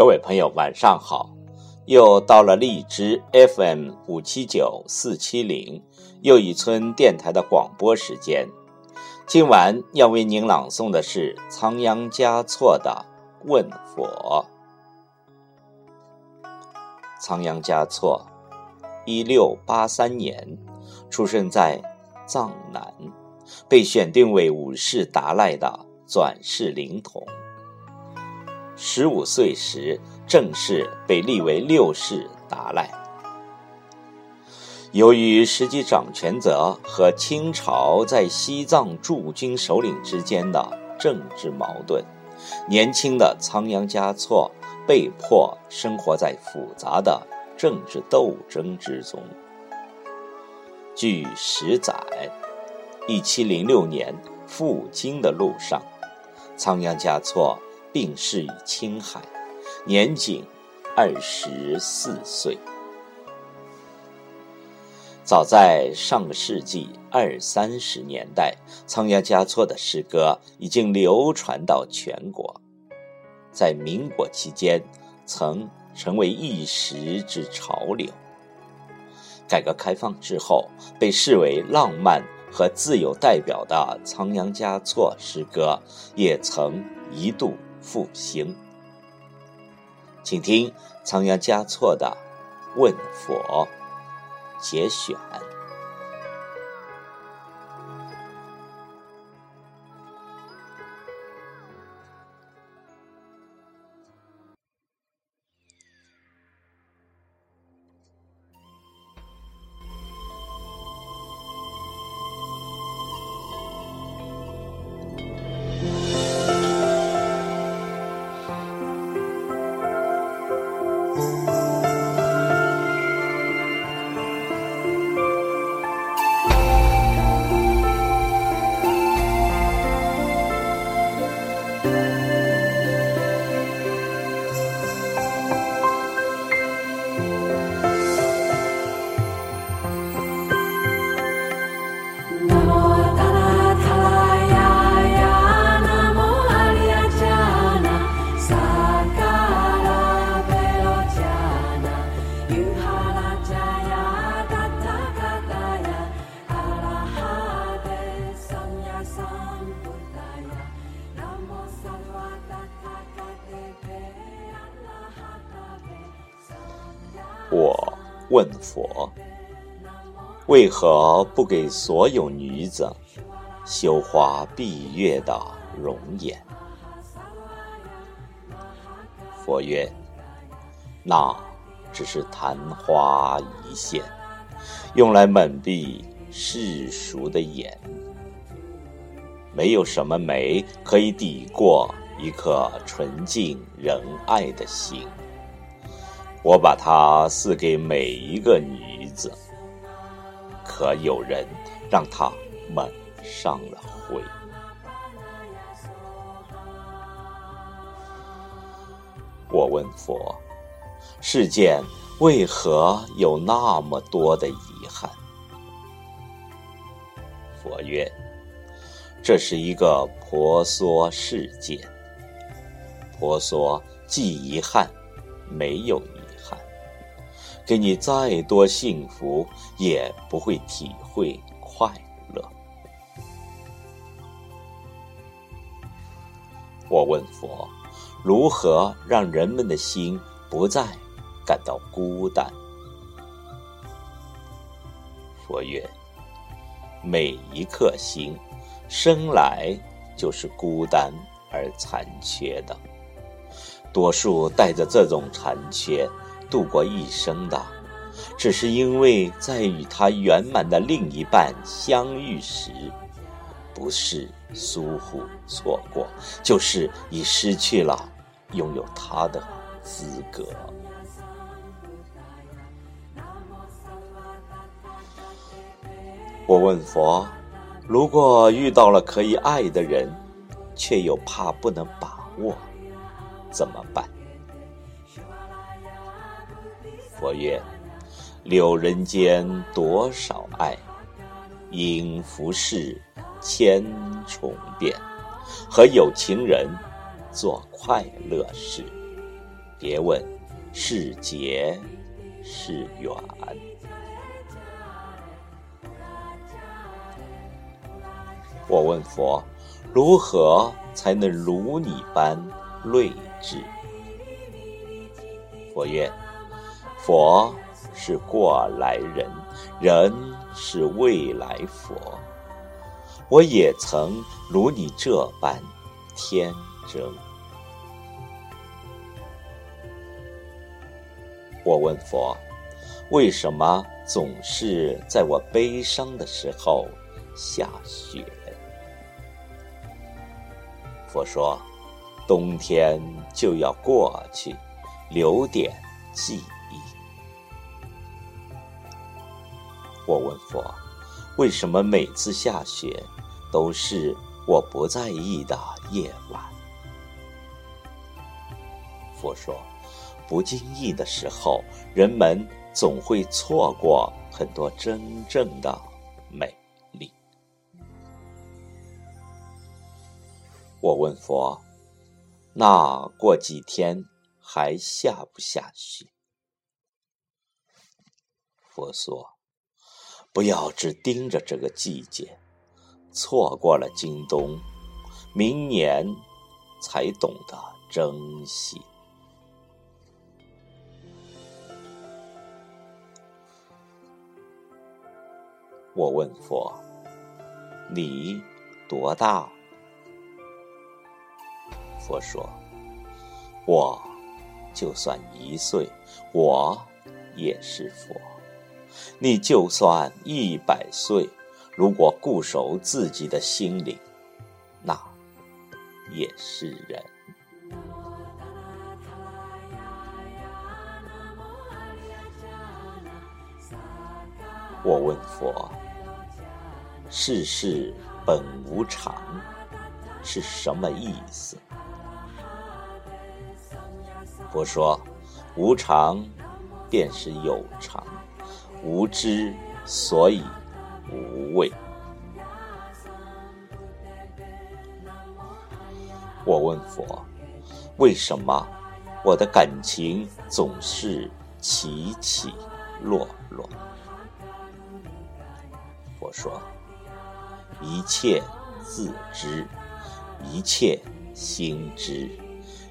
各位朋友，晚上好！又到了荔枝 FM 五七九四七零又一村电台的广播时间。今晚要为您朗诵的是仓央嘉措的《问佛》。仓央嘉措，一六八三年出生在藏南，被选定为五世达赖的转世灵童。十五岁时，正式被立为六世达赖。由于实际掌权者和清朝在西藏驻军首领之间的政治矛盾，年轻的仓央嘉措被迫生活在复杂的政治斗争之中。据史载，一七零六年赴京的路上，仓央嘉措。病逝于青海，年仅二十四岁。早在上个世纪二三十年代，仓央嘉措的诗歌已经流传到全国，在民国期间曾成为一时之潮流。改革开放之后，被视为浪漫和自由代表的仓央嘉措诗歌，也曾一度。复兴，请听仓央嘉措的《问佛》节选。我问佛：为何不给所有女子羞花闭月的容颜？佛曰：那只是昙花一现，用来蒙蔽世俗的眼。没有什么美可以抵过一颗纯净仁爱的心。我把它赐给每一个女子，可有人让她蒙上了灰。我问佛：世间为何有那么多的遗憾？佛曰：这是一个婆娑世界，婆娑既遗憾，没有。给你再多幸福，也不会体会快乐。我问佛：如何让人们的心不再感到孤单？佛曰：每一颗心生来就是孤单而残缺的，多数带着这种残缺。度过一生的，只是因为在与他圆满的另一半相遇时，不是疏忽错过，就是已失去了拥有他的资格。我问佛：如果遇到了可以爱的人，却又怕不能把握，怎么办？佛曰：“留人间多少爱，因浮世千重变。和有情人做快乐事，别问是劫是缘。我问佛，如何才能如你般睿智？佛曰：佛是过来人，人是未来佛。我也曾如你这般天真。我问佛，为什么总是在我悲伤的时候下雪？佛说，冬天就要过去，留点记忆。我问佛，为什么每次下雪都是我不在意的夜晚？佛说。不经意的时候，人们总会错过很多真正的美丽。我问佛：“那过几天还下不下雪？”佛说：“不要只盯着这个季节，错过了今冬，明年才懂得珍惜。”我问佛：“你多大？”佛说：“我就算一岁，我也是佛；你就算一百岁，如果固守自己的心灵，那也是人。”我问佛：“世事本无常是什么意思？”佛说：“无常便是有常，无知所以无畏。”我问佛：“为什么我的感情总是起起落落？”佛说：“一切自知，一切心知。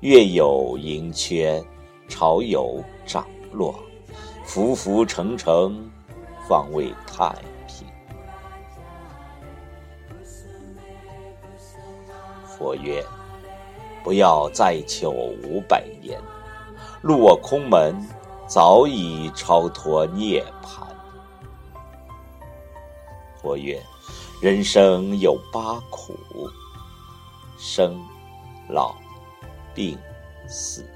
月有盈缺，潮有涨落，浮浮沉沉，方为太平。”佛曰：“不要再求五百年，入我空门，早已超脱涅槃。”佛曰：“人生有八苦，生、老、病、死，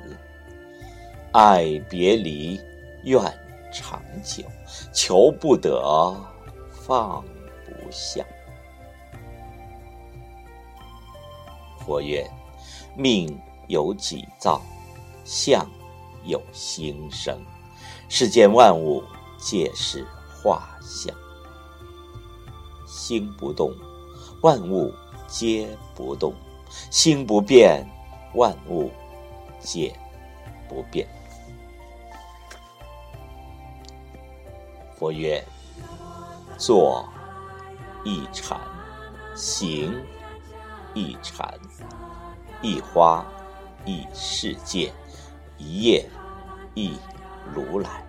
爱别离，愿长久，求不得，放不下。”佛曰：“命由己造，相由心生，世间万物皆是画像。”心不动，万物皆不动；心不变，万物皆不变。佛曰：坐一禅，行一禅，一花一世界，一叶一如来。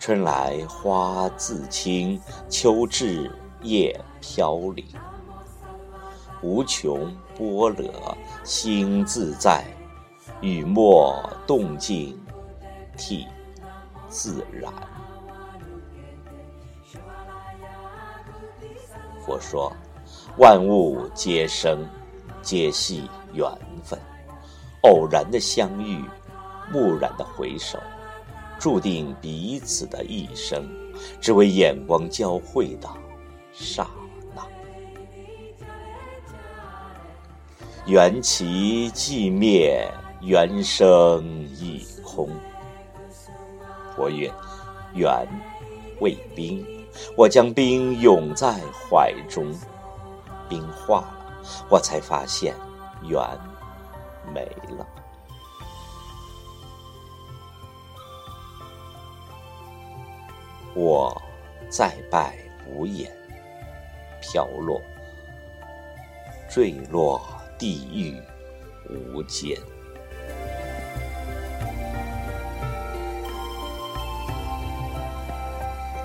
春来花自青，秋至叶飘零。无穷波澜心自在，雨墨动静体自然。佛说：万物皆生，皆系缘分。偶然的相遇，蓦然的回首。注定彼此的一生，只为眼光交汇的刹那。缘起寂灭，缘生亦空。佛曰：缘为冰，我将冰拥在怀中。冰化了我才发现缘没了。我再拜无言飘落坠落地狱无间。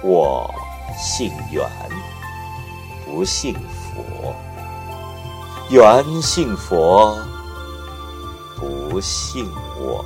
我信缘，不信佛。缘信佛，不信我。